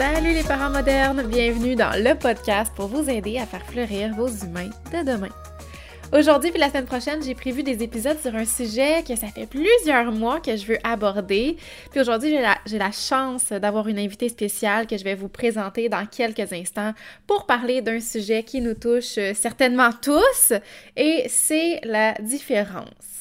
Salut les parents modernes, bienvenue dans le podcast pour vous aider à faire fleurir vos humains de demain. Aujourd'hui puis la semaine prochaine, j'ai prévu des épisodes sur un sujet que ça fait plusieurs mois que je veux aborder. Puis aujourd'hui, j'ai la, chance d'avoir une invitée spéciale que je vais vous présenter dans quelques instants pour parler d'un sujet qui nous touche certainement tous et c'est la différence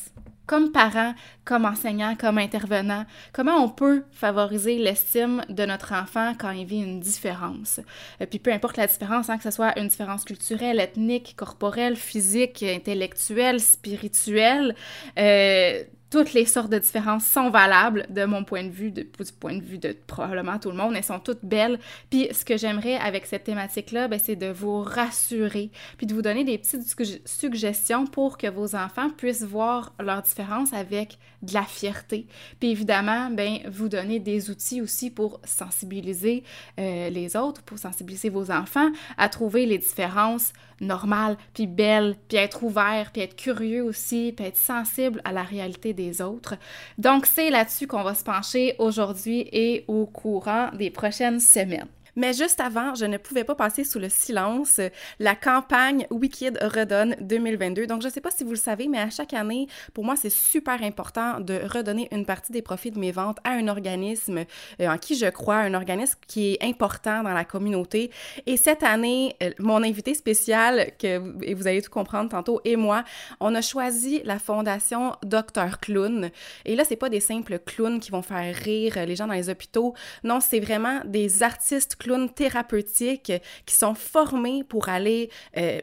comme parent, comme enseignant, comme intervenant, comment on peut favoriser l'estime de notre enfant quand il vit une différence? Euh, puis peu importe la différence, hein, que ce soit une différence culturelle, ethnique, corporelle, physique, intellectuelle, spirituelle, euh, toutes les sortes de différences sont valables de mon point de vue, du point de vue de probablement tout le monde. Elles sont toutes belles. Puis ce que j'aimerais avec cette thématique-là, ben, c'est de vous rassurer, puis de vous donner des petites suggestions pour que vos enfants puissent voir leurs différences avec de la fierté. Puis évidemment, ben, vous donner des outils aussi pour sensibiliser euh, les autres, pour sensibiliser vos enfants à trouver les différences normales, puis belles, puis être ouvert, puis être curieux aussi, puis être sensible à la réalité des autres. Donc, c'est là-dessus qu'on va se pencher aujourd'hui et au courant des prochaines semaines. Mais juste avant, je ne pouvais pas passer sous le silence la campagne Wicked Redonne 2022. Donc, je ne sais pas si vous le savez, mais à chaque année, pour moi, c'est super important de redonner une partie des profits de mes ventes à un organisme euh, en qui je crois, un organisme qui est important dans la communauté. Et cette année, euh, mon invité spécial, que vous allez tout comprendre tantôt, et moi, on a choisi la fondation Dr Clown. Et là, c'est pas des simples clowns qui vont faire rire les gens dans les hôpitaux. Non, c'est vraiment des artistes clowns thérapeutiques qui sont formés pour aller euh,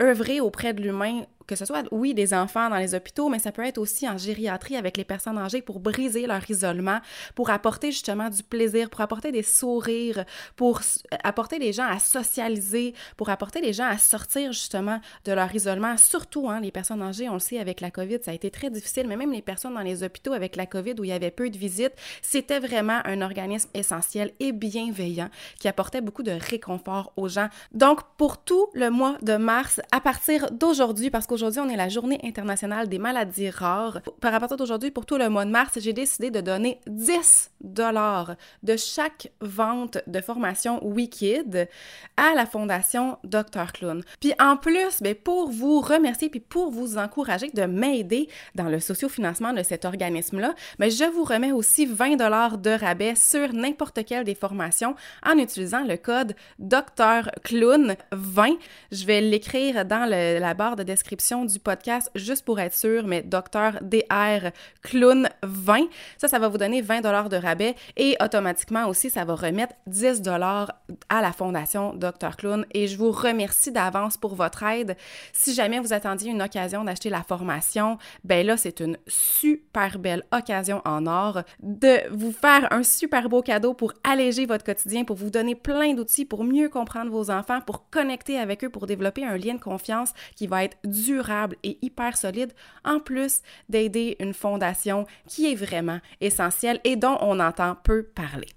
œuvrer auprès de l'humain que ce soit, oui, des enfants dans les hôpitaux, mais ça peut être aussi en gériatrie avec les personnes âgées pour briser leur isolement, pour apporter justement du plaisir, pour apporter des sourires, pour apporter les gens à socialiser, pour apporter les gens à sortir justement de leur isolement. Surtout, hein, les personnes âgées, on le sait, avec la COVID, ça a été très difficile, mais même les personnes dans les hôpitaux avec la COVID où il y avait peu de visites, c'était vraiment un organisme essentiel et bienveillant qui apportait beaucoup de réconfort aux gens. Donc, pour tout le mois de mars, à partir d'aujourd'hui, parce qu'aujourd'hui, Aujourd'hui, on est la journée internationale des maladies rares. Par rapport d'aujourd'hui, pour tout le mois de mars, j'ai décidé de donner 10 dollars de chaque vente de formation Wicked à la fondation Dr. Clown. Puis en plus, ben, pour vous remercier puis pour vous encourager de m'aider dans le sociofinancement de cet organisme-là, ben, je vous remets aussi 20 dollars de rabais sur n'importe quelle des formations en utilisant le code Dr. Clown 20. Je vais l'écrire dans la barre de description du podcast juste pour être sûr, mais Docteur DR Clown 20. Ça, ça va vous donner 20 dollars de rabais et automatiquement aussi, ça va remettre 10 dollars à la fondation Dr Clown et je vous remercie d'avance pour votre aide. Si jamais vous attendiez une occasion d'acheter la formation, ben là, c'est une super belle occasion en or de vous faire un super beau cadeau pour alléger votre quotidien, pour vous donner plein d'outils pour mieux comprendre vos enfants, pour connecter avec eux, pour développer un lien de confiance qui va être dur durable et hyper solide, en plus d'aider une fondation qui est vraiment essentielle et dont on entend peu parler.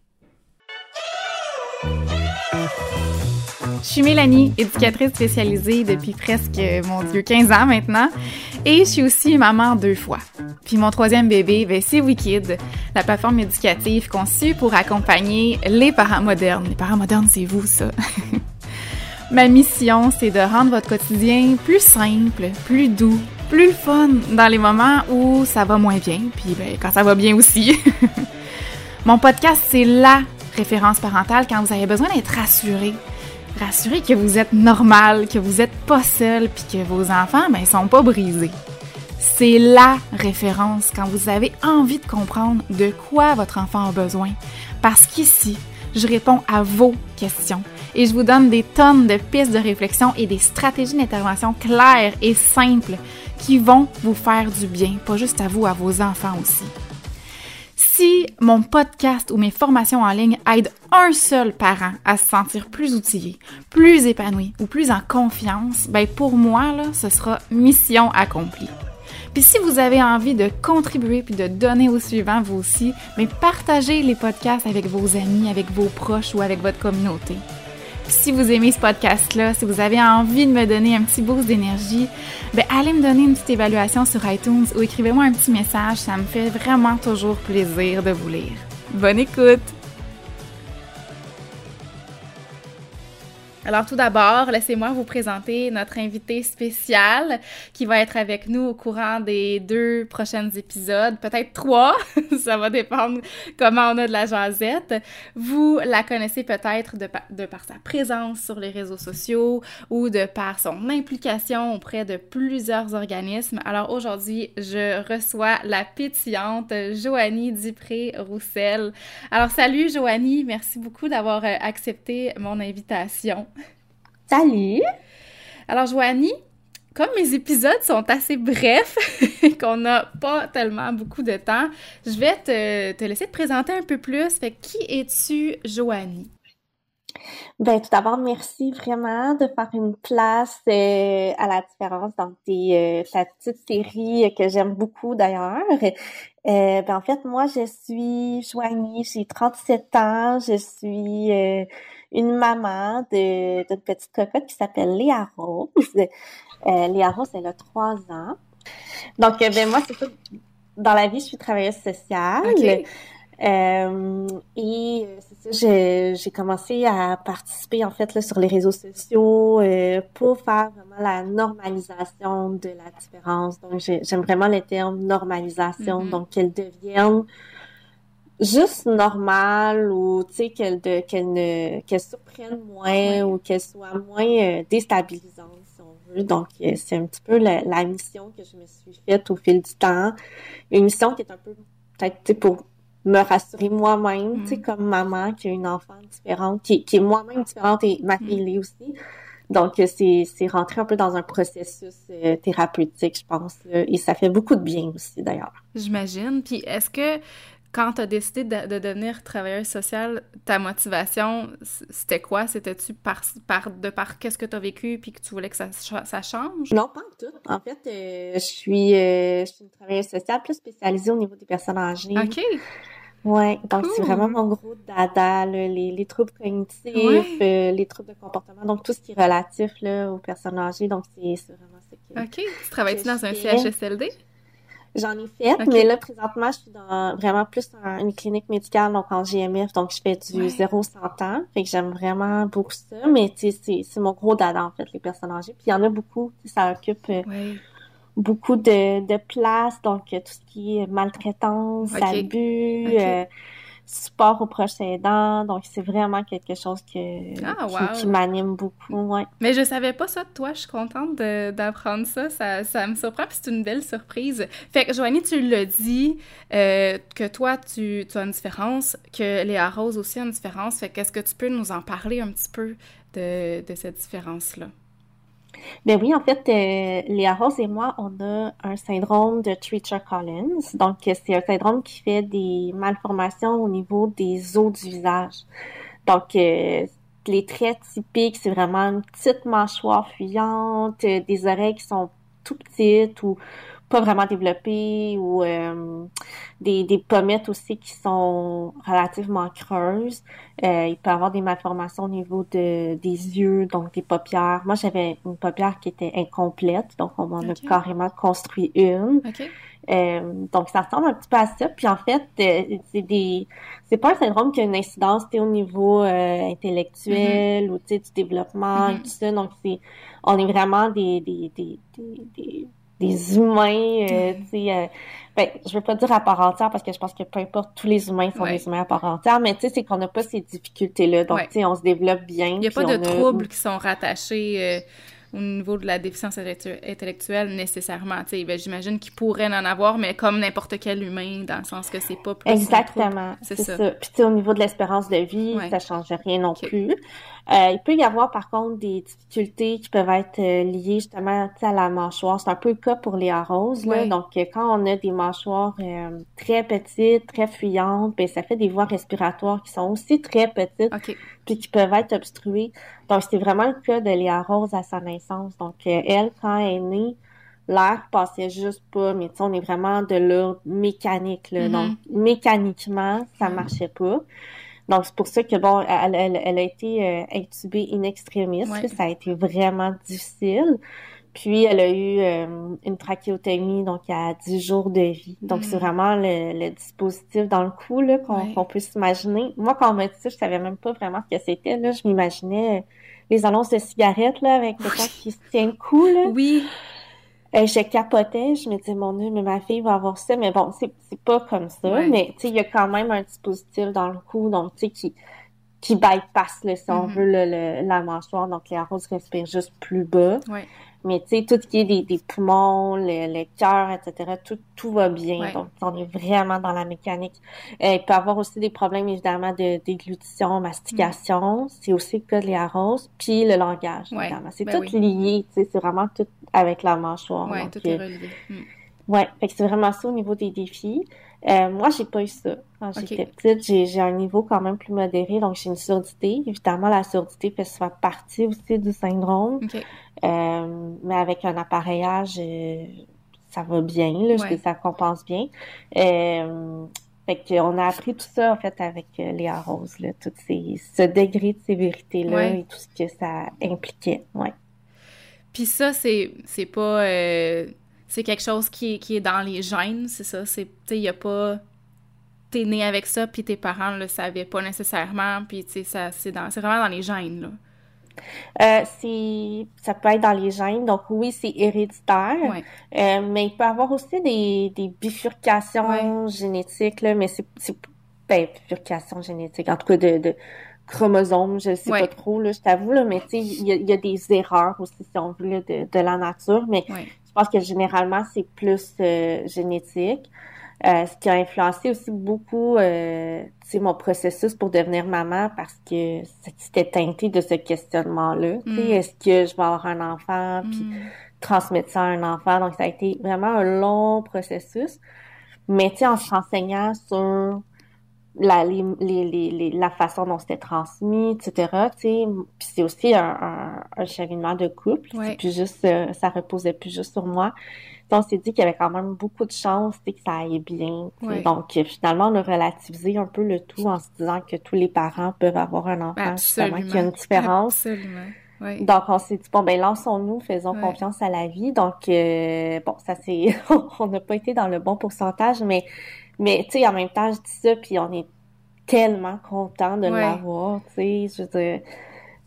Je suis Mélanie, éducatrice spécialisée depuis presque, mon Dieu, 15 ans maintenant. Et je suis aussi maman deux fois. Puis mon troisième bébé, ben, c'est Wicked, la plateforme éducative conçue pour accompagner les parents modernes. Les parents modernes, c'est vous, ça. Ma mission, c'est de rendre votre quotidien plus simple, plus doux, plus fun dans les moments où ça va moins bien, puis ben, quand ça va bien aussi. Mon podcast, c'est la référence parentale quand vous avez besoin d'être rassuré. Rassuré que vous êtes normal, que vous n'êtes pas seul, puis que vos enfants, ben, sont pas brisés. C'est la référence quand vous avez envie de comprendre de quoi votre enfant a besoin. Parce qu'ici, je réponds à vos questions et je vous donne des tonnes de pistes de réflexion et des stratégies d'intervention claires et simples qui vont vous faire du bien, pas juste à vous, à vos enfants aussi. Si mon podcast ou mes formations en ligne aident un seul parent à se sentir plus outillé, plus épanoui ou plus en confiance, ben pour moi, là, ce sera mission accomplie. Puis si vous avez envie de contribuer puis de donner au suivant vous aussi, mais partagez les podcasts avec vos amis, avec vos proches ou avec votre communauté. Si vous aimez ce podcast-là, si vous avez envie de me donner un petit boost d'énergie, ben allez me donner une petite évaluation sur iTunes ou écrivez-moi un petit message, ça me fait vraiment toujours plaisir de vous lire. Bonne écoute! Alors tout d'abord, laissez-moi vous présenter notre invité spécial qui va être avec nous au courant des deux prochains épisodes, peut-être trois, ça va dépendre comment on a de la jasette. Vous la connaissez peut-être de, de, par sa présence sur les réseaux sociaux ou de par son implication auprès de plusieurs organismes. Alors aujourd'hui, je reçois la pétillante Joanie Dupré-Roussel. Alors salut Joanie, merci beaucoup d'avoir euh, accepté mon invitation. Salut! Alors, Joanie, comme mes épisodes sont assez brefs, qu'on n'a pas tellement beaucoup de temps, je vais te, te, laisser te présenter un peu plus. Fait qui es-tu, Joanie? Ben, tout d'abord, merci vraiment de faire une place euh, à la différence dans tes, euh, ta petite série que j'aime beaucoup d'ailleurs. Euh, ben, en fait, moi, je suis Joanie, j'ai 37 ans, je suis une maman d'une petite cocotte qui s'appelle Léa Rose. Euh, Léa Rose, elle a trois ans. Donc, euh, ben moi, c'est ça. Dans la vie, je suis travailleuse sociale. Euh, et c'est ça, j'ai commencé à participer en fait là, sur les réseaux sociaux euh, pour faire vraiment la normalisation de la différence. Donc j'aime vraiment le terme normalisation, mm-hmm. donc qu'elle devienne juste normale ou tu sais qu'elle qu'elle ne qu'elle surprenne moins ou qu'elle soit moins euh, déstabilisante si on veut donc euh, c'est un petit peu la, la, mission que je me suis faite au fil du temps une mission qui est un peu peut-être pour me rassurer moi-même tu sais mm. comme maman qui a une enfant différente qui, qui est moi-même différente et ma fille mm. aussi donc, c'est, c'est rentrer un peu dans un processus euh, thérapeutique, je pense. et ça fait beaucoup de bien aussi, d'ailleurs. J'imagine. Puis, est-ce que quand tu as décidé de, devenir travailleuse sociale, ta motivation, c'était quoi? C'était-tu par, par, de par qu'est-ce que tu as vécu puis que tu voulais que ça, ça change? Non, pas en tout. En fait, euh, je, suis, euh, je suis une travailleuse sociale plus spécialisée au niveau des personnes âgées. OK. Ouais, donc c'est vraiment mon gros dada, là, les, les troubles cognitifs, euh, les troubles de comportement, donc tout ce qui est relatif là, aux personnes âgées. Donc c'est vraiment ça que. OK. Tu travailles-tu dans un CHSLD? J'en ai fait, mais là, présentement, je suis dans vraiment plus dans une clinique médicale, donc en GMF, donc je fais du 0-100 ans. Fait que j'aime vraiment beaucoup ça, mais tu sais, c'est mon gros dada, en fait, les personnes âgées. Puis il y en a beaucoup, ça occupe euh, beaucoup de, de place, donc euh, tout ce qui est maltraitance, abus, euh, support aux proches aidants. Donc, c'est vraiment quelque chose que, ah, qui, m'anime beaucoup. Ouais. Mais je savais pas ça de toi. Je suis contente d'apprendre ça. ça. Ça me surprend, puis c'est une belle surprise. Fait que, Joanie, tu l'as dit, euh, que toi, tu, tu, as une différence, que Léa Rose aussi a une différence. Fait qu'est-ce que tu peux nous en parler un petit peu de, de cette différence-là? Ben oui, en fait, euh, Léa Rose et moi, on a un syndrome de Treacher-Collins. Donc, c'est un syndrome qui fait des malformations au niveau des os du visage. Donc, euh, les traits typiques, c'est vraiment une petite mâchoire fuyante, euh, des oreilles qui sont tout petites ou pas vraiment développées ou euh, des, des, pommettes aussi qui sont relativement creuses. Euh, il peut y avoir des malformations au niveau de, des yeux, donc des paupières. Moi, j'avais une paupière qui était incomplète, donc on m'en a carrément construit une. Euh, donc, ça ressemble un petit peu à ça. Puis en fait, euh, c'est des, c'est pas un syndrome qui a une incidence au niveau euh, intellectuel mm-hmm. ou du développement et mm-hmm. tout ça. Donc, c'est, on est vraiment des, des, des, des des humains, euh, tu sais, euh, ben, je veux pas dire à part entière parce que je pense que peu importe, tous les humains sont des humains à part entière, mais tu sais, c'est qu'on n'a pas ces difficultés-là. Donc, tu sais, on se développe bien. Il n'y a pas de troubles qui sont rattachés euh, au niveau de la déficience intellectuelle nécessairement. Ben, J'imagine qu'il pourrait en avoir, mais comme n'importe quel humain, dans le sens que c'est pas plus Exactement. C'est ça. ça. Puis au niveau de l'espérance de vie, ça change rien non plus. Euh, il peut y avoir par contre des difficultés qui peuvent être euh, liées justement à la mâchoire. C'est un peu le cas pour les roses. Là. Donc euh, quand on a des mâchoires très petites, très fuyantes, ben, ça fait des voies respiratoires qui sont aussi très petites, puis qui peuvent être obstruées. Donc c'est vraiment le cas de Léa Rose à sa naissance. Donc elle, quand elle est née, l'air passait juste pas, mais on est vraiment de l'ordre mécanique. Là. Mm-hmm. Donc mécaniquement, ça marchait pas. Donc, c'est pour ça que, bon, elle, elle, a été euh, intubée in extremis. Ça a été vraiment difficile. Puis, elle a eu euh, une trachéotomie, donc à 10 jours de vie. Donc, c'est mm. vraiment le, dispositif dans le cou qu'on peut s'imaginer. Moi, quand on m'a dit ça, je savais même pas vraiment ce que c'était. Là, je m'imaginais les annonces de cigarettes, là, avec quelqu'un qui se tient le cou, là. Oui. Euh, je capotais, je me disais, mon Dieu, mais ma fille va avoir ça. Mais bon, c'est, c'est pas comme ça. Mais, tu sais, il y a quand même un dispositif dans le cou, donc, tu sais, qui, qui bypass, là, si on Mhm. veut, le, le- la mâchoire. Donc, les roses respirent juste plus bas. Ouais. Mais, tu sais, tout ce qui est des, des poumons, le, le cœur, etc., tout, tout va bien. Ouais. Donc, on est vraiment dans la mécanique. Euh, il peut y avoir aussi des problèmes, évidemment, de déglutition, mastication. C'est aussi le cas de Léa Rose. Puis le langage, Ouais. évidemment. C'est Ben tout oui. lié, tu sais, c'est vraiment tout avec la mâchoire. Donc, tout est euh, relié. Mm. Ouais, fait que c'est vraiment ça au niveau des défis. Euh, moi, j'ai pas eu ça quand j'étais petite. J'ai, j'ai un niveau quand même plus modéré, donc j'ai une surdité. Évidemment, la surdité fait souvent partie aussi du syndrome. Euh, mais avec un appareillage, euh, ça va bien, là, Ouais. ça compense bien. Euh, fait qu'on a appris tout ça, en fait, avec Léa Rose, là, tout ces, ce degré de sévérité-là Ouais. et tout ce que ça impliquait, ouais. Puis ça, c'est c'est pas... euh, c'est quelque chose qui est, qui est dans les gènes, c'est ça? C'est, tu sais, il y a pas... T'es né avec ça, puis tes parents le savaient pas nécessairement, puis tu sais, ça, c'est dans, c'est vraiment dans les gènes, là. Euh, c'est, ça peut être dans les gènes, donc oui, c'est héréditaire. Ouais. Euh, mais il peut y avoir aussi des, des bifurcations génétiques, là, mais c'est, c'est ben, bifurcations génétiques, en tout cas de, de chromosomes, je sais Ouais. pas trop, là, je t'avoue, là, mais tu sais, il y a, il y a des erreurs aussi, si on veut, là, de, de la nature, mais. Je pense que généralement, c'est plus euh, génétique. Euh, ce qui a influencé aussi beaucoup, euh, mon processus pour devenir maman parce que c'était teinté de ce questionnement-là. Mm. est-ce que je vais avoir un enfant, puis Mm. transmettre ça à un enfant. Donc, ça a été vraiment un long processus. Mais, tu sais, en se renseignant sur la, les, les, les, la façon dont c'était transmis, etc., tu sais, puis c'est aussi un, un, un cheminement de couple. Ouais. C'est plus juste, euh, ça reposait plus juste sur moi. Donc, on s'est dit qu'il y avait quand même beaucoup de sais, que ça aille bien. Ouais. Donc, euh, finalement, on a relativisé un peu le tout en se disant que tous les parents peuvent avoir un enfant, justement, Absolument. qui a une différence. Absolument. Ouais. Donc, on s'est dit, bon, ben, lançons-nous, faisons Ouais. confiance à la vie. Donc, euh, bon, ça c'est, on n'a pas été dans le bon pourcentage, mais, mais, tu sais, en même temps, je dis ça, puis on est tellement content de Ouais. l'avoir, tu sais, je veux dire,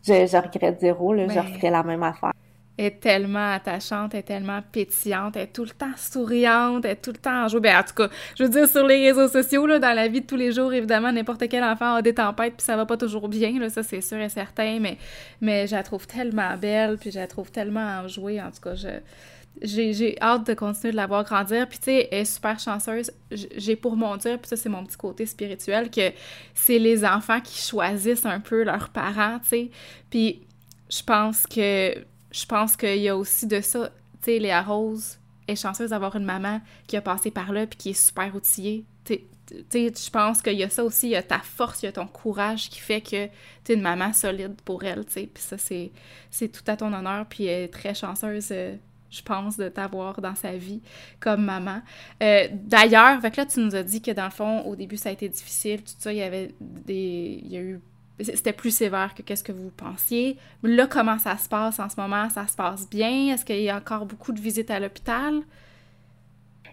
je, je regrette zéro, là, je Mais- referais la même affaire. Est tellement attachante, est tellement pétillante, est tout le temps souriante, est tout le temps en joie. Ben, en tout cas, je veux dire, sur les réseaux sociaux, là, dans la vie de tous les jours, évidemment, n'importe quel enfant a des tempêtes, puis ça va pas toujours bien, là, ça c'est sûr et certain, mais, mais je la trouve tellement belle, puis je la trouve tellement enjouée, en tout cas, je... J'ai, hâte de continuer de la voir grandir. Puis, tu sais, elle est super chanceuse. J'ai pour mon dire, puis ça, c'est mon petit côté spirituel, que c'est les enfants qui choisissent un peu leurs parents, tu sais. Puis, je pense que je pense qu'il y a aussi de ça. Tu sais, Léa Rose est chanceuse d'avoir une maman qui a passé par là puis qui est super outillée. Tu sais, je pense qu'il y a ça aussi, il y a ta force, il y a ton courage qui fait que tu es une maman solide pour elle, tu sais. Puis ça, c'est tout à ton honneur, puis elle est très chanceuse, euh, je pense, de t'avoir dans sa vie comme maman. Euh, D'ailleurs, là, tu nous as dit que dans le fond, au début, ça a été difficile, tout ça, il y avait des... Il y a eu c'était plus sévère que qu'est-ce que vous pensiez. Là, comment ça se passe en ce moment? Ça se passe bien? Est-ce qu'il y a encore beaucoup de visites à l'hôpital?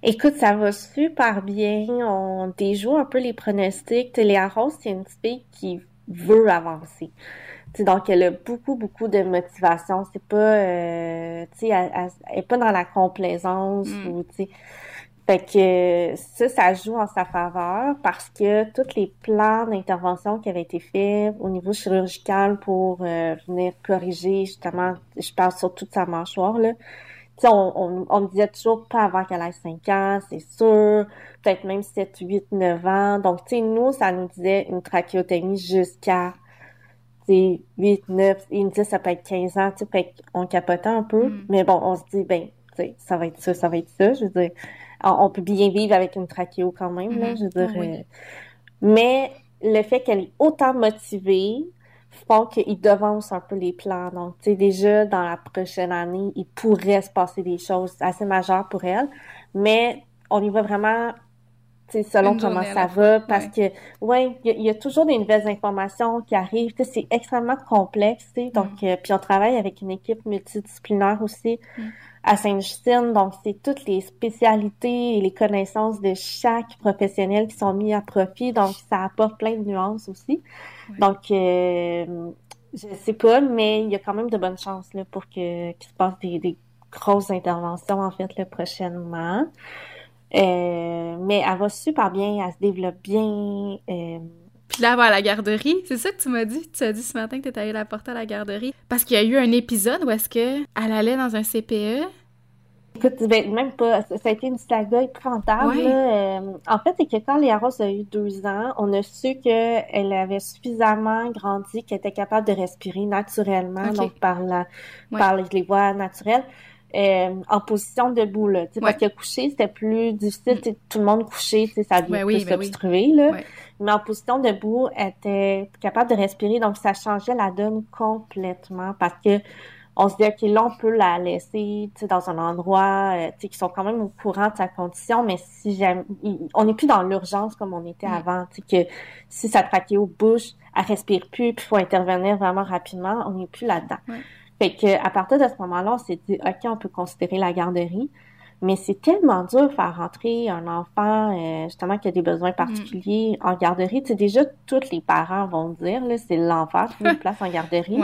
Écoute, ça va super bien. On déjoue un peu les pronostics. Léa Rose, c'est une petite fille qui veut avancer. Donc, elle a beaucoup, beaucoup de motivation. C'est pas, euh, tu sais, elle, elle- elle est pas dans la complaisance Mm. ou, tu sais. Fait que ça, ça joue en sa faveur parce que tous les plans d'intervention qui avaient été faits au niveau chirurgical pour euh, venir corriger, justement, je parle sur toute sa mâchoire, là, on, on, on me disait toujours pas avant qu'elle ait 5 ans, c'est sûr. Peut-être même 7, 8, 9 ans. Donc, tu sais, nous, ça nous disait une trachéotomie jusqu'à, tu sais, 8, 9. Ils me disaient ça peut être 15 ans, tu sais, fait qu'on capotait un peu. Mm. Mais bon, on se dit, ben, tu sais, ça va être ça, ça va être ça. Je veux dire, on, on peut bien vivre avec une trachéo quand même, là. Mhm. Je veux dire, Ah oui. euh, mais le fait qu'elle est autant motivée font qu'ils devancent un peu les plans. Donc, tu sais, déjà, dans la prochaine année, il pourrait se passer des choses assez majeures pour elle. Mais on y va vraiment, selon comment ça va, parce que, ouais, il y, a- il y a toujours des nouvelles informations qui arrivent. C'est extrêmement complexe, tu sais. Donc, euh, puis on travaille avec une équipe multidisciplinaire aussi Mm. à Sainte-Justine. Donc, c'est toutes les spécialités et les connaissances de chaque professionnel qui sont mis à profit. Donc, ça apporte plein de nuances aussi. Ouais. Donc, euh, je sais pas, mais il y a quand même de bonnes chances là, pour que qu'il se passe des, grosses interventions en fait là, prochainement. Euh, mais elle va super bien, elle se développe bien. Euh... Puis là, elle va à la garderie. C'est ça que tu m'as dit? Tu as dit ce matin que tu étais allée la porter à la garderie. Parce qu'il y a eu un épisode où est-ce qu'elle allait dans un CPE, Écoute, ben, même pas. Ça a été une saga épouvantable. Euh, en fait, c'est que quand Léa Rose a eu deux ans, on a su qu'elle avait suffisamment grandi, qu'elle était capable de respirer naturellement, donc par la, par les, voies naturelles. Euh, en position debout là, ouais. parce que coucher c'était plus difficile, mm. tout le monde couché, ça devient plus ben obstrué là. Mais en position debout, elle était capable de respirer, donc ça changeait la donne complètement parce que on se dit, OK, là, on peut la laisser dans un endroit euh, qui sont quand même au courant de sa condition, mais si jamais, on n'est plus dans l'urgence comme on était mm. avant, que si ça traquait aux bouches, elle respire plus, puis il faut intervenir vraiment rapidement, on n'est plus là-dedans. Fait que à partir de ce moment-là, on s'est dit, OK, on peut considérer la garderie. Mais c'est tellement dur de faire rentrer un enfant, euh, justement, qui a des besoins mm. particuliers en garderie. Tu sais, déjà, tous les parents vont dire, là, c'est l'enfer, trouver une place en garderie.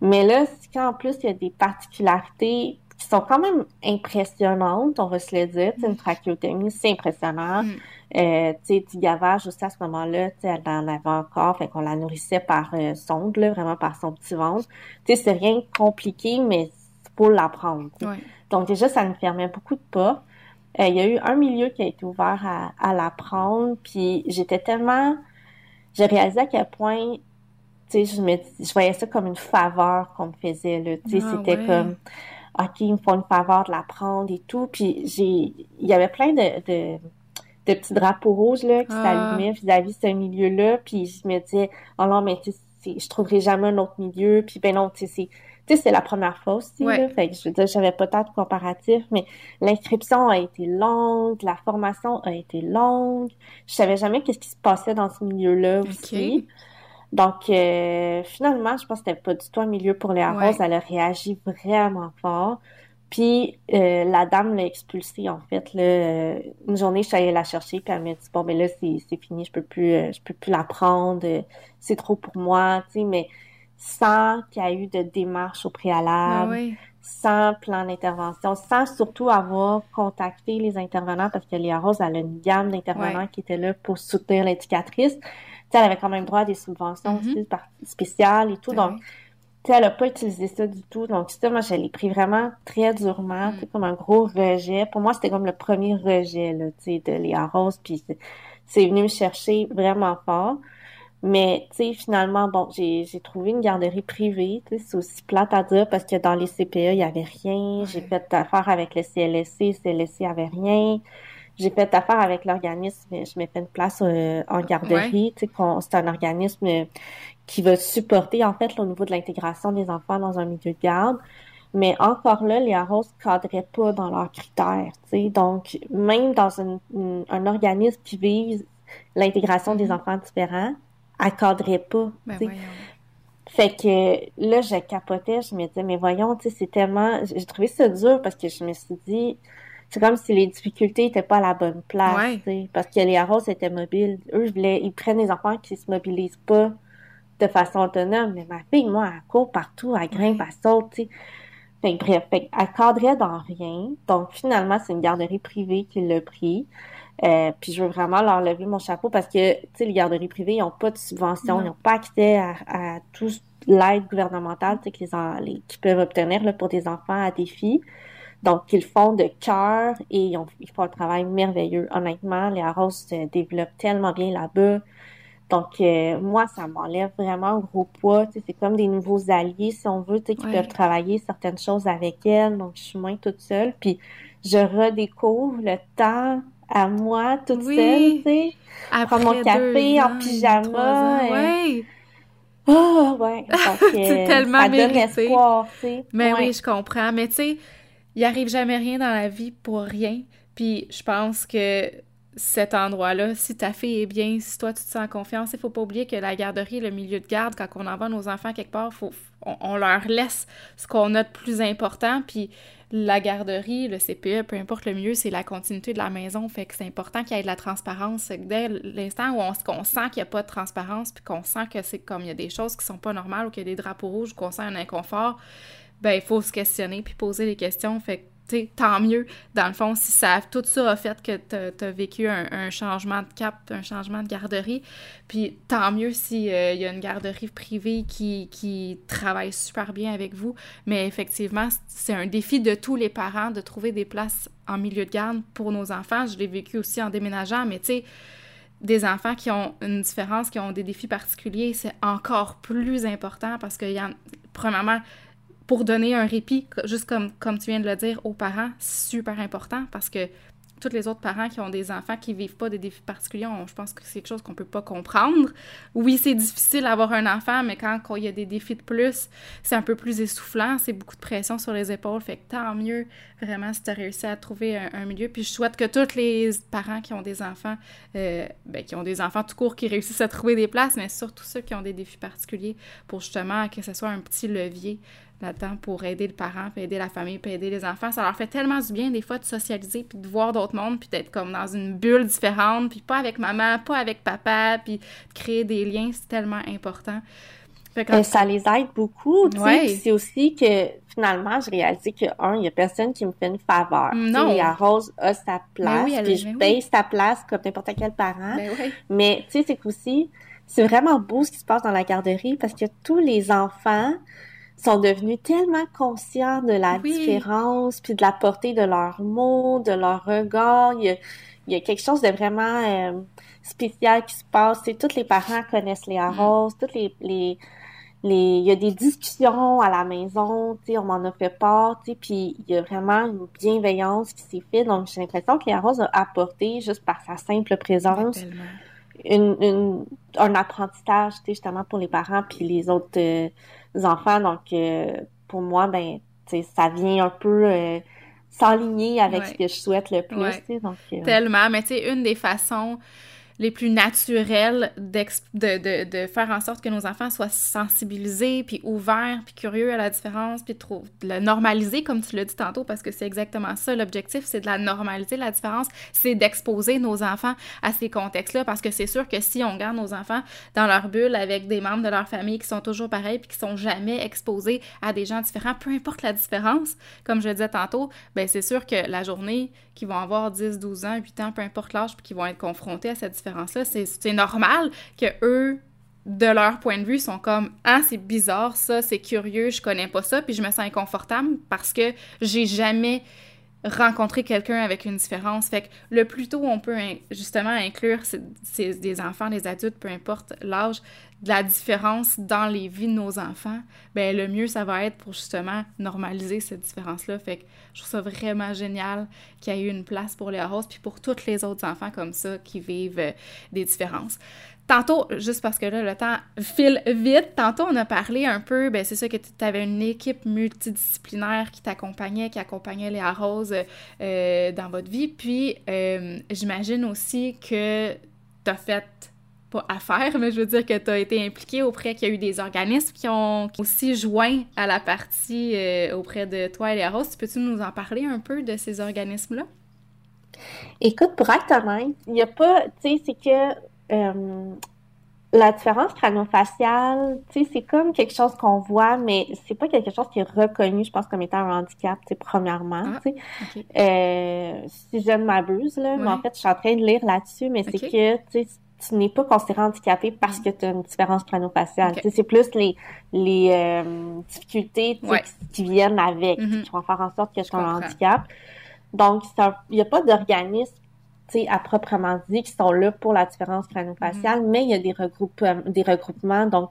Mais là, quand en plus il y a des particularités qui sont quand même impressionnantes, on va se le dire, une trachéotomie, c'est impressionnant. Mm. Euh, tu sais, du gavage aussi à ce moment-là, tu elle en avait encore, fait qu'on la nourrissait par euh, sonde, là, vraiment par son petit ventre. Tu sais, c'est rien de compliqué, mais faut l'apprendre. Donc déjà, ça nous fermait beaucoup de pas. Euh, il y a eu un milieu qui a été ouvert à, à l'apprendre, puis j'étais tellement... J'ai réalisé à quel point je me je voyais ça comme une faveur qu'on me faisait, là, tu sais, ah, c'était comme, OK, ils me font une faveur de la prendre et tout, puis j'ai, il y avait plein de, de, de petits drapeaux rouges, là, qui ah. s'allumaient vis-à-vis de ce milieu-là, puis je me disais, oh non, mais tu sais, je trouverai jamais un autre milieu, puis ben non, tu sais, c'est, c'est la première fois aussi, là, fait que je veux dire, j'avais pas tant de comparatif, mais l'inscription a été longue, la formation a été longue, je savais jamais qu'est-ce qui se passait dans ce milieu-là aussi. Donc, euh, finalement, je pense que c'était pas du tout un milieu pour les Rose. Elle a réagi vraiment fort. Puis, euh, la dame l'a expulsée, en fait. Là, une journée, je suis allée la chercher, puis elle m'a dit, bon, mais là, c'est fini, je peux plus euh, je peux plus la prendre, c'est trop pour moi, tu sais, mais sans qu'il y ait eu de démarche au préalable, ah sans plan d'intervention, sans surtout avoir contacté les intervenants, parce que Léa Rose, elle a une gamme d'intervenants qui étaient là pour soutenir l'indicatrice elle avait quand même droit à des subventions mm-hmm. spéciales et tout. Ben donc, elle n'a pas utilisé ça du tout. Donc, ça, moi, je l'ai pris vraiment très durement, mm. comme un gros rejet. Pour moi, c'était comme le premier rejet, là, tu sais, de Léa Rose. Puis, c'est venu me chercher vraiment fort. Mais, tu sais, finalement, bon, j'ai trouvé une garderie privée. C'est aussi plate à dire parce que dans les CPE, il n'y avait rien. J'ai fait affaire avec le CLSC. Le CLSC avait rien j'ai fait affaire avec l'organisme, je m'ai fait une place euh, en garderie. C'est un organisme qui va supporter, en fait, au niveau de l'intégration des enfants dans un milieu de garde. Mais encore là, les arroses ne cadraient pas dans leurs critères. Donc, même dans un organisme qui vise l'intégration des mm-hmm. enfants différents, elle ne cadrait pas. Ben fait que là, je capotais, je me disais, mais voyons, c'est tellement... J'ai trouvé ça dur parce que je me suis dit, c'est comme si les difficultés étaient pas à la bonne place, parce que les arroses étaient mobiles. Eux, je voulais, ils prennent des enfants qui se mobilisent pas de façon autonome, mais ma fille, moi, elle court partout, elle grimpe, elle saute, tu sais. Fait bref, fait, elle cadrait dans rien. Donc, finalement, c'est une garderie privée qui l'a pris. Euh, puis je veux vraiment leur lever mon chapeau parce que, tu sais, les garderies privées, ils n'ont pas de subvention, ils n'ont pas accès à, à toute l'aide gouvernementale qu'ils les, peuvent obtenir là, pour des enfants à défi. Donc, ils font de cœur et ils, font un travail merveilleux. Honnêtement, les arroses se développent tellement bien là-bas. Donc, euh, moi, ça m'enlève vraiment un gros poids. C'est comme des nouveaux alliés, si on veut, qui peuvent travailler certaines choses avec elles. Donc, je suis moins toute seule. Puis, je redécouvre le temps à moi, toute seule, tu sais. Prendre mon café en pyjama. Oui. Ah, ouais. c'est euh, tellement ça donne espoir. Mais oui, je comprends. Mais tu sais, il arrive jamais rien dans la vie pour rien. Puis je pense que cet endroit-là, si ta fille est bien, si toi tu te sens en confiance, il faut pas oublier que la garderie, le milieu de garde, quand on envoie nos enfants quelque part, on, leur laisse ce qu'on a de plus important, puis la garderie, le CPE, peu importe le milieu, c'est la continuité de la maison, fait que c'est important qu'il y ait de la transparence. Dès l'instant où on, sent qu'il n'y a pas de transparence, puis qu'on sent que c'est comme il y a des choses qui sont pas normales ou qu'il y a des drapeaux rouges, qu'on sent un inconfort, ben il faut se questionner puis poser des questions, fait tant mieux, dans le fond, si ça, tout ça a fait que tu as, vécu un, changement de cap, un changement de garderie. Puis tant mieux s'il euh, y a une garderie privée qui, qui travaille super bien avec vous. Mais effectivement, c'est un défi de tous les parents de trouver des places en milieu de garde pour nos enfants. Je l'ai vécu aussi en déménageant, mais tu des enfants qui ont une différence, qui ont des défis particuliers, c'est encore plus important parce que, y a, premièrement, pour donner un répit, juste comme, comme tu viens de le dire, aux parents, super important parce que tous les autres parents qui ont des enfants qui vivent pas des défis particuliers, je pense que c'est quelque chose qu'on peut pas comprendre. Oui, c'est difficile d'avoir un enfant, mais quand, il y a des défis de plus, c'est un peu plus essoufflant, c'est beaucoup de pression sur les épaules, fait que tant mieux vraiment si tu as réussi à trouver un, milieu. Puis je souhaite que tous les parents qui ont des enfants, euh, ben, qui ont des enfants tout court, qui réussissent à trouver des places, mais surtout ceux qui ont des défis particuliers pour justement que ce soit un petit levier là-dedans pour aider le parent, puis aider la famille, puis aider les enfants. Ça leur fait tellement du bien des fois de socialiser, puis de voir d'autres mondes, puis d'être comme dans une bulle différente, puis pas avec maman, pas avec papa, puis de créer des liens, c'est tellement important. Ben, ça les aide beaucoup, tu sais. c'est aussi que finalement, je réalisé que un, il y a personne qui me fait une faveur. Non. la Rose a sa place, puis je paye sa place comme n'importe quel parent. Ben mais tu sais, c'est qu'aussi, c'est vraiment beau ce qui se passe dans la garderie parce que tous les enfants sont devenus tellement conscients de la différence, puis de la portée de leurs mots, de leur regard. Il y a, quelque chose de vraiment euh, spécial qui se passe. Tous les parents connaissent les roses, toutes les, les, les, il y a des discussions à la maison, tu on m'en a fait part, tu puis il y a vraiment une bienveillance qui s'est faite. Donc, j'ai l'impression que les roses a apporté, juste par sa simple présence, une, une, un apprentissage, tu justement pour les parents puis les autres euh, enfants. Donc, euh, pour moi, ben, ça vient un peu euh, s'aligner avec ce que je souhaite le plus. Donc, euh, Tellement. Mais tu sais, une des façons les plus naturels de, de, de, faire en sorte que nos enfants soient sensibilisés, puis ouverts, puis curieux à la différence, puis de, le normaliser, comme tu l'as dit tantôt, parce que c'est exactement ça. L'objectif, c'est de la normaliser, la différence, c'est d'exposer nos enfants à ces contextes-là, parce que c'est sûr que si on garde nos enfants dans leur bulle avec des membres de leur famille qui sont toujours pareils, puis qui sont jamais exposés à des gens différents, peu importe la différence, comme je le disais tantôt, ben c'est sûr que la journée qu'ils vont avoir 10, 12 ans, 8 ans, peu importe l'âge, puis qu'ils vont être confrontés à cette c'est normal que eux, de leur point de vue, sont comme Ah, c'est bizarre ça, c'est curieux, je connais pas ça, puis je me sens inconfortable parce que j'ai jamais rencontré quelqu'un avec une différence. Fait que le plus tôt on peut justement inclure des enfants, des adultes, peu importe l'âge, de la différence dans les vies de nos enfants, ben le mieux ça va être pour justement normaliser cette différence-là. Fait que je trouve ça vraiment génial qu'il y ait eu une place pour les roses puis pour tous les autres enfants comme ça qui vivent euh, des différences. Tantôt, juste parce que là, le temps file vite, tantôt on a parlé un peu, ben c'est ça que tu avais une équipe multidisciplinaire qui t'accompagnait, qui accompagnait les roses euh, dans votre vie. Puis euh, j'imagine aussi que tu as fait pas affaire, mais je veux dire que tu as été impliqué auprès qu'il y a eu des organismes qui ont aussi joint à la partie euh, auprès de toi et les Roses. Peux-tu nous en parler un peu de ces organismes-là? Écoute, pour être honnête, il n'y a pas, tu sais, c'est que euh, la différence crâno-faciale, tu sais, c'est comme quelque chose qu'on voit, mais c'est pas quelque chose qui est reconnu, je pense, comme étant un handicap, tu sais, premièrement, ah, tu sais. Euh, si je ne m'abuse, là, mais en fait, je suis en train de lire là-dessus, mais c'est que, tu sais, tu n'es pas considéré handicapé parce que tu as une différence crâno-faciale. C'est plus les, les euh, difficultés qui, viennent avec, mm-hmm. qui vont faire en sorte que tu as un handicap. Donc, il n'y a pas d'organisme à proprement dit qui sont là pour la différence crâno-faciale, mm-hmm. mais il y a des, regroupements, des regroupements. Donc,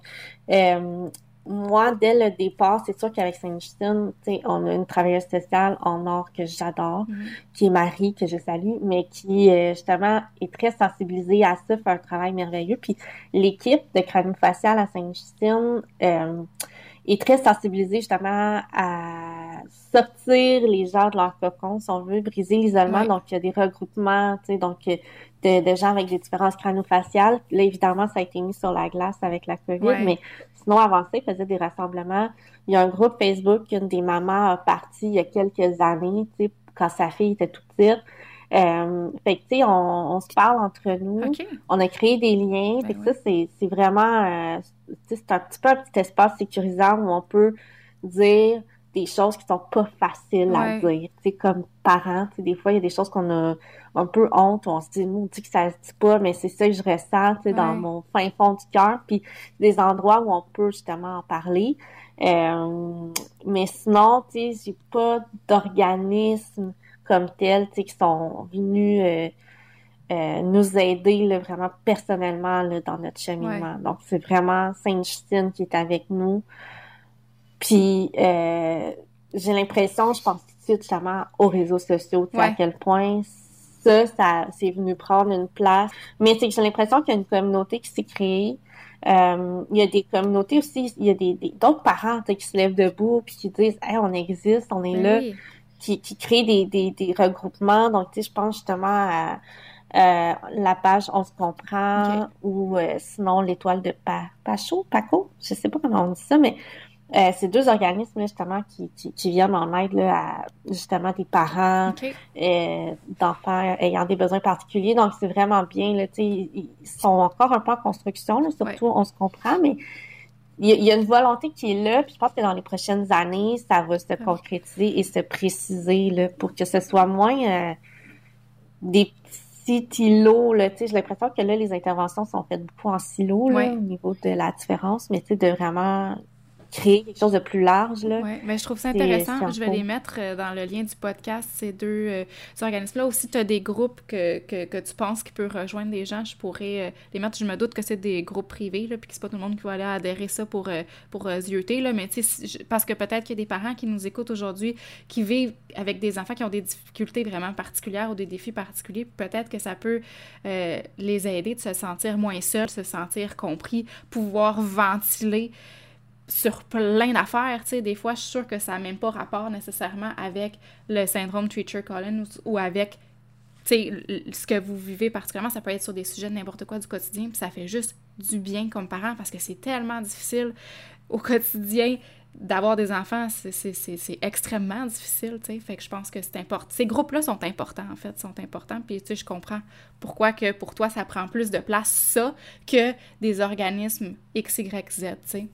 euh, moi, dès le départ, c'est sûr qu'avec Sainte-Justine, on a une travailleuse sociale en or que j'adore, mm-hmm. qui est Marie, que je salue, mais qui, euh, justement, est très sensibilisée à ça, fait un travail merveilleux. Puis l'équipe de crâno-facial à Sainte-Justine euh, est très sensibilisée, justement, à sortir les gens de leur cocon, si on veut, briser l'isolement. Donc, il y a des regroupements, tu sais, donc, de, gens avec des différences crâno-faciales. Là, évidemment, ça a été mis sur la glace avec la COVID, mais sinon, avant ça, ils faisaient des rassemblements. Il y a un groupe Facebook qu'une des mamans a parti il y a quelques années, tu sais, quand sa fille était toute petite. Euh, fait que, tu sais, on, se parle entre nous. On a créé des liens. Ben fait que ça, c'est vraiment, euh, c'est un petit peu un petit espace sécurisant où on peut dire des choses qui sont pas faciles à dire. Tu sais, comme parents, tu sais, des fois, il y a des choses qu'on a un peu honte, on se dit, nous, on dit que ça se dit pas, mais c'est ça que je ressens, tu sais, dans mon fin fond du cœur. Puis des endroits où on peut justement en parler. Euh, mais sinon, tu sais, j'ai pas d'organisme comme tel, tu sais, qui sont venus euh, euh, nous aider là, vraiment personnellement là, dans notre cheminement. Donc, c'est vraiment Sainte-Justine qui est avec nous. Puis, euh, j'ai l'impression, je pense tout de suite justement aux réseaux sociaux, tu sais, à quel point ça, ça c'est venu prendre une place. Mais c'est que j'ai l'impression qu'il y a une communauté qui s'est créée. Euh, il y a des communautés aussi, il y a des, d'autres parents qui se lèvent debout puis qui disent hey, on existe, on est ben là, qui, qui créent des, des, des regroupements. Donc, tu sais, je pense justement à euh, la page On se comprend ou euh, sinon l'étoile de pa Pacho, Paco, je sais pas comment on dit ça, mais euh, c'est deux organismes justement qui, qui, viennent en aide là, à justement des parents euh, d'enfants ayant des besoins particuliers. Donc c'est vraiment bien. Là, ils, ils sont encore un peu en construction, là, surtout on se comprend, mais il y, a une volonté qui est là, puis je pense que dans les prochaines années, ça va se concrétiser et se préciser là, pour que ce soit moins euh, des petits îlots. Là, j'ai l'impression que là, les interventions sont faites beaucoup en silo là, au niveau de la différence, mais de vraiment créer quelque chose de plus large. Là. Oui, mais je trouve ça intéressant. Je vais les mettre euh, dans le lien du podcast, ces deux euh, organismes-là. Aussi, tu as des groupes que, que, que, tu penses qui peuvent rejoindre des gens. Je pourrais euh, les mettre. Je me doute que c'est des groupes privés, là, puis que c'est pas tout le monde qui va aller adhérer ça pour, pour zioter, là, mais tu sais, parce que peut-être qu'il y a des parents qui nous écoutent aujourd'hui qui vivent avec des enfants qui ont des difficultés vraiment particulières ou des défis particuliers. Peut-être que ça peut les aider de se sentir moins seuls, se sentir compris, pouvoir ventiler sur plein d'affaires, tu sais, des fois, je suis sûre que ça n'a même pas rapport nécessairement avec le syndrome Treacher-Collins ou, avec, tu sais, ce que vous vivez particulièrement, ça peut être sur des sujets de n'importe quoi du quotidien, puis ça fait juste du bien comme parent parce que c'est tellement difficile au quotidien d'avoir des enfants, c'est extrêmement difficile, tu sais, fait que je pense que c'est important. Ces groupes-là sont importants, en fait, sont importants, puis tu sais, je comprends pourquoi que pour toi, ça prend plus de place, ça, que des organismes X, Y, Z, tu sais.